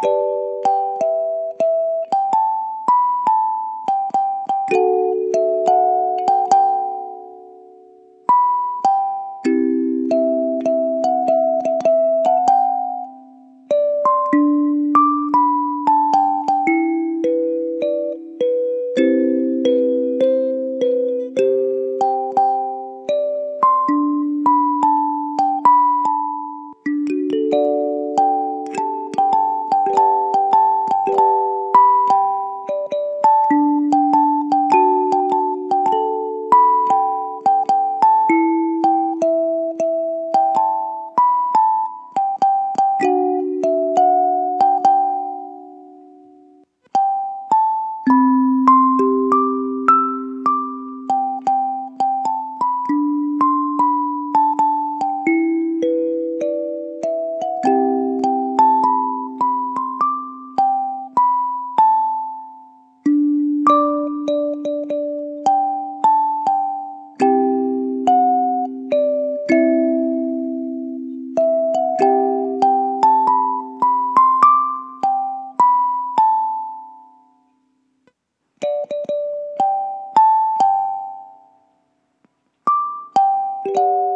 Bye. you.